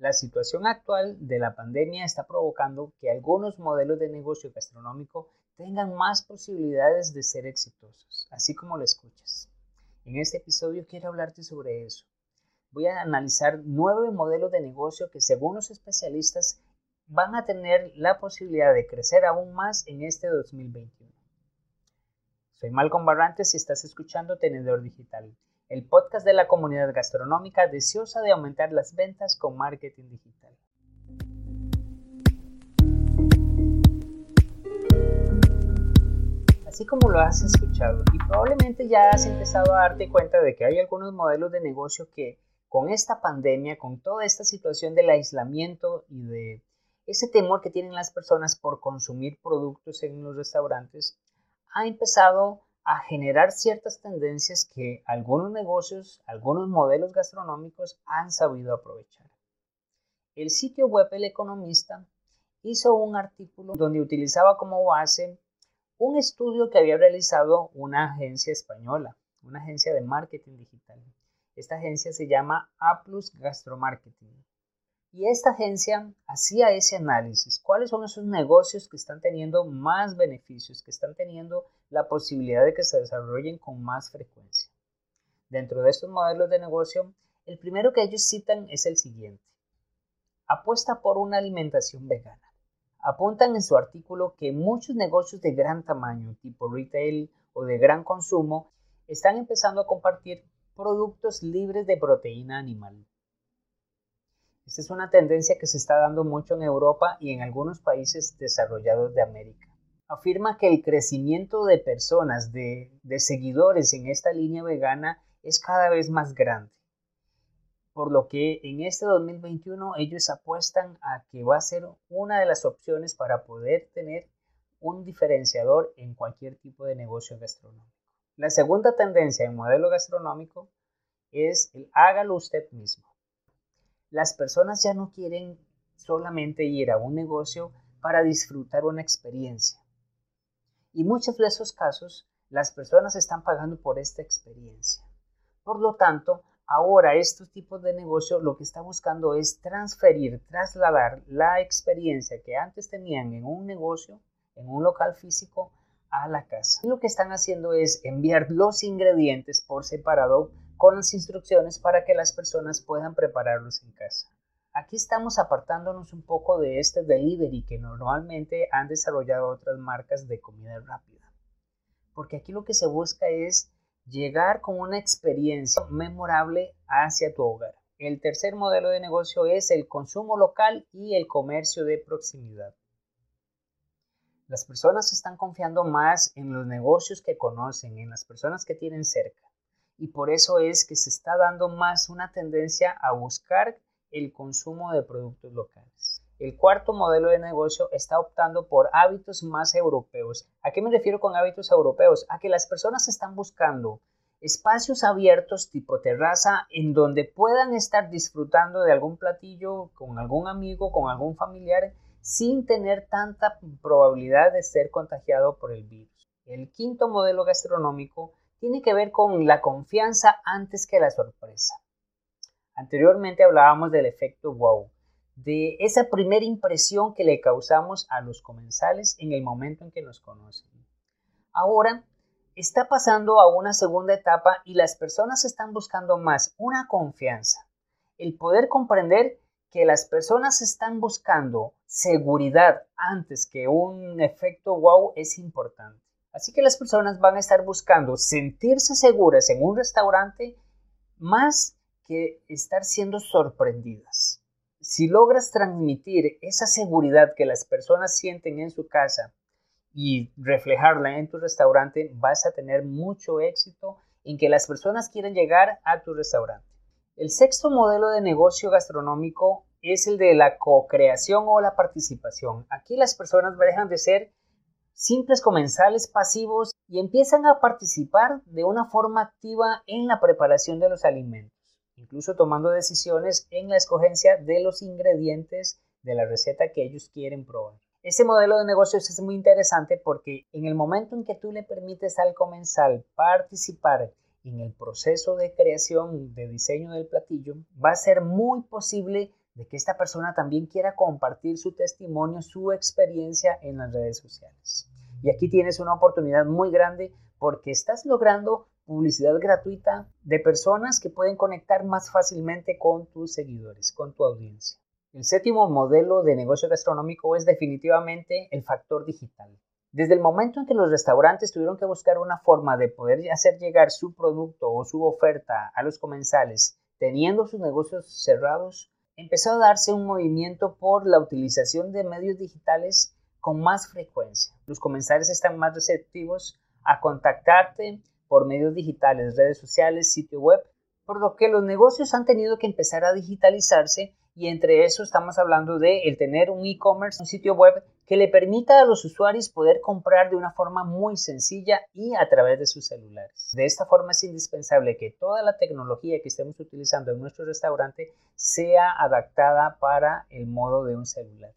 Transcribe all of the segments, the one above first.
La situación actual de la pandemia está provocando que algunos modelos de negocio gastronómico tengan más posibilidades de ser exitosos, así como lo escuchas. En este episodio quiero hablarte sobre eso. Voy a analizar nueve modelos de negocio que según los especialistas van a tener la posibilidad de crecer aún más en este 2021. Soy Malcolm Barrantes y estás escuchando Tenedor Digital el podcast de la comunidad gastronómica deseosa de aumentar las ventas con marketing digital. Así como lo has escuchado y probablemente ya has empezado a darte cuenta de que hay algunos modelos de negocio que con esta pandemia, con toda esta situación del aislamiento y de ese temor que tienen las personas por consumir productos en los restaurantes, ha empezado a generar ciertas tendencias que algunos negocios, algunos modelos gastronómicos han sabido aprovechar. El sitio web El Economista hizo un artículo donde utilizaba como base un estudio que había realizado una agencia española, una agencia de marketing digital. Esta agencia se llama A Plus Gastromarketing. Y esta agencia hacía ese análisis. ¿Cuáles son esos negocios que están teniendo más beneficios, que están teniendo la posibilidad de que se desarrollen con más frecuencia? Dentro de estos modelos de negocio, el primero que ellos citan es el siguiente. Apuesta por una alimentación vegana. Apuntan en su artículo que muchos negocios de gran tamaño, tipo retail o de gran consumo, están empezando a compartir productos libres de proteína animal esta es una tendencia que se está dando mucho en Europa y en algunos países desarrollados de América. Afirma que el crecimiento de personas, de, seguidores en esta línea vegana es cada vez más grande. Por lo que en este 2021 ellos apuestan a que va a ser una de las opciones para poder tener un diferenciador en cualquier tipo de negocio gastronómico. La segunda tendencia en modelo gastronómico es el hágalo usted mismo las personas ya no quieren solamente ir a un negocio para disfrutar una experiencia. Y muchos de esos casos, las personas están pagando por esta experiencia. Por lo tanto, ahora estos tipos de negocio lo que está buscando es transferir, trasladar la experiencia que antes tenían en un negocio, en un local físico, a la casa. Y lo que están haciendo es enviar los ingredientes por separado con las instrucciones para que las personas puedan prepararlos en casa. Aquí estamos apartándonos un poco de este delivery que normalmente han desarrollado otras marcas de comida rápida. Porque aquí lo que se busca es llegar con una experiencia memorable hacia tu hogar. El tercer modelo de negocio es el consumo local y el comercio de proximidad. Las personas están confiando más en los negocios que conocen, en las personas que tienen cerca y por eso es que se está dando más una tendencia a buscar el consumo de productos locales. El cuarto modelo de negocio está optando por hábitos más europeos. ¿A qué me refiero con hábitos europeos? A que las personas están buscando espacios abiertos tipo terraza en donde puedan estar disfrutando de algún platillo con algún amigo, con algún familiar, sin tener tanta probabilidad de ser contagiado por el virus. El quinto modelo gastronómico tiene que ver con la confianza antes que la sorpresa. Anteriormente hablábamos del efecto wow, de esa primera impresión que le causamos a los comensales en el momento en que nos conocen. Ahora está pasando a una segunda etapa y las personas están buscando más una confianza, el poder comprender que las personas están buscando seguridad antes que un efecto wow es importante. Así que las personas van a estar buscando sentirse seguras en un restaurante más que estar siendo sorprendidas. Si logras transmitir esa seguridad que las personas sienten en su casa y reflejarla en tu restaurante, vas a tener mucho éxito en que las personas quieran llegar a tu restaurante. El sexto modelo de negocio gastronómico es el de la co-creación o la participación. Aquí las personas dejan de ser simples comensales pasivos y empiezan a participar de una forma activa en la preparación de los alimentos, incluso tomando decisiones en la escogencia de los ingredientes de la receta que ellos quieren probar. Este modelo de negocios es muy interesante porque en el momento en que tú le permites al comensal participar en el proceso de creación, de diseño del platillo, va a ser muy posible de que esta persona también quiera compartir su testimonio, su experiencia en las redes sociales. Y aquí tienes una oportunidad muy grande porque estás logrando publicidad gratuita de personas que pueden conectar más fácilmente con tus seguidores, con tu audiencia. El séptimo modelo de negocio gastronómico es definitivamente el factor digital. Desde el momento en que los restaurantes tuvieron que buscar una forma de poder hacer llegar su producto o su oferta a los comensales teniendo sus negocios cerrados, empezó a darse un movimiento por la utilización de medios digitales con más frecuencia. Los comensales están más receptivos a contactarte por medios digitales, redes sociales, sitio web, por lo que los negocios han tenido que empezar a digitalizarse y entre eso estamos hablando de el tener un e-commerce, un sitio web que le permita a los usuarios poder comprar de una forma muy sencilla y a través de sus celulares. De esta forma es indispensable que toda la tecnología que estemos utilizando en nuestro restaurante sea adaptada para el modo de un celular.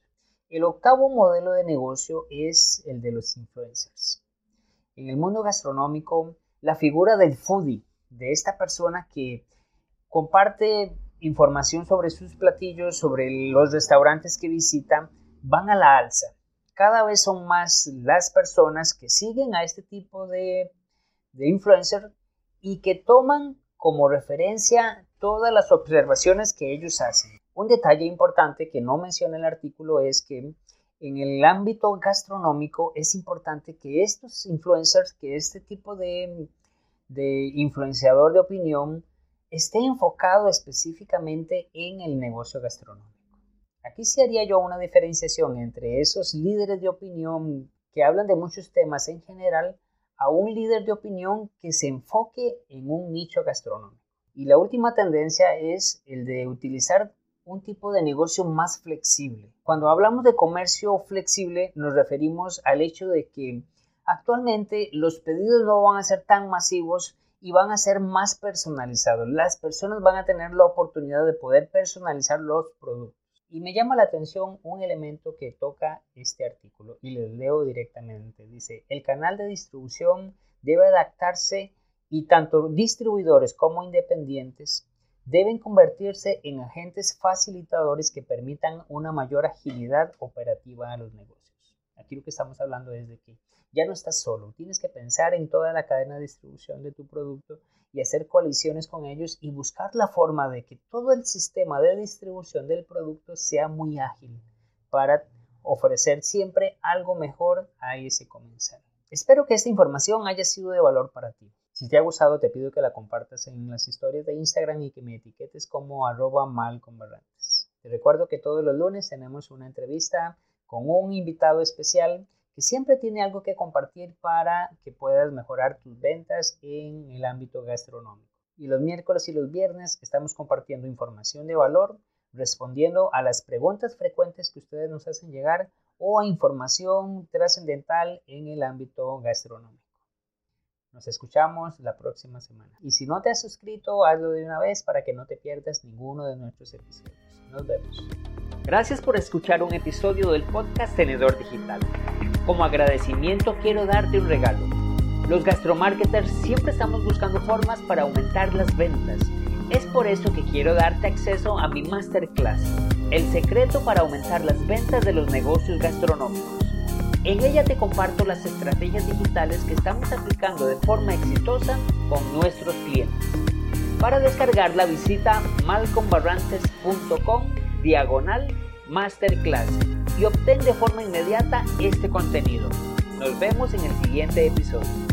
El octavo modelo de negocio es el de los influencers. En el mundo gastronómico, la figura del foodie, de esta persona que comparte información sobre sus platillos, sobre los restaurantes que visitan, van a la alza. Cada vez son más las personas que siguen a este tipo de, de influencer y que toman como referencia todas las observaciones que ellos hacen. Un detalle importante que no menciona el artículo es que en el ámbito gastronómico es importante que estos influencers, que este tipo de, de influenciador de opinión, esté enfocado específicamente en el negocio gastronómico. Aquí sí haría yo una diferenciación entre esos líderes de opinión que hablan de muchos temas en general a un líder de opinión que se enfoque en un nicho gastronómico. Y la última tendencia es el de utilizar un tipo de negocio más flexible. Cuando hablamos de comercio flexible nos referimos al hecho de que actualmente los pedidos no van a ser tan masivos y van a ser más personalizados. Las personas van a tener la oportunidad de poder personalizar los productos. Y me llama la atención un elemento que toca este artículo y les leo directamente. Dice, el canal de distribución debe adaptarse y tanto distribuidores como independientes deben convertirse en agentes facilitadores que permitan una mayor agilidad operativa a los negocios. Aquí lo que estamos hablando es de que ya no estás solo, tienes que pensar en toda la cadena de distribución de tu producto y hacer coaliciones con ellos y buscar la forma de que todo el sistema de distribución del producto sea muy ágil para ofrecer siempre algo mejor a ese comensal. Espero que esta información haya sido de valor para ti. Si te ha gustado, te pido que la compartas en las historias de Instagram y que me etiquetes como arroba. Te recuerdo que todos los lunes tenemos una entrevista con un invitado especial que siempre tiene algo que compartir para que puedas mejorar tus ventas en el ámbito gastronómico. Y los miércoles y los viernes estamos compartiendo información de valor, respondiendo a las preguntas frecuentes que ustedes nos hacen llegar o a información trascendental en el ámbito gastronómico. Nos escuchamos la próxima semana. Y si no te has suscrito, hazlo de una vez para que no te pierdas ninguno de nuestros episodios. Nos vemos. Gracias por escuchar un episodio del podcast Tenedor Digital. Como agradecimiento quiero darte un regalo. Los gastromarketers siempre estamos buscando formas para aumentar las ventas. Es por eso que quiero darte acceso a mi masterclass, El secreto para aumentar las ventas de los negocios gastronómicos. En ella te comparto las estrategias digitales que estamos aplicando de forma exitosa con nuestros clientes. Para descargarla visita malcombarrantes.com diagonal masterclass y obtén de forma inmediata este contenido. Nos vemos en el siguiente episodio.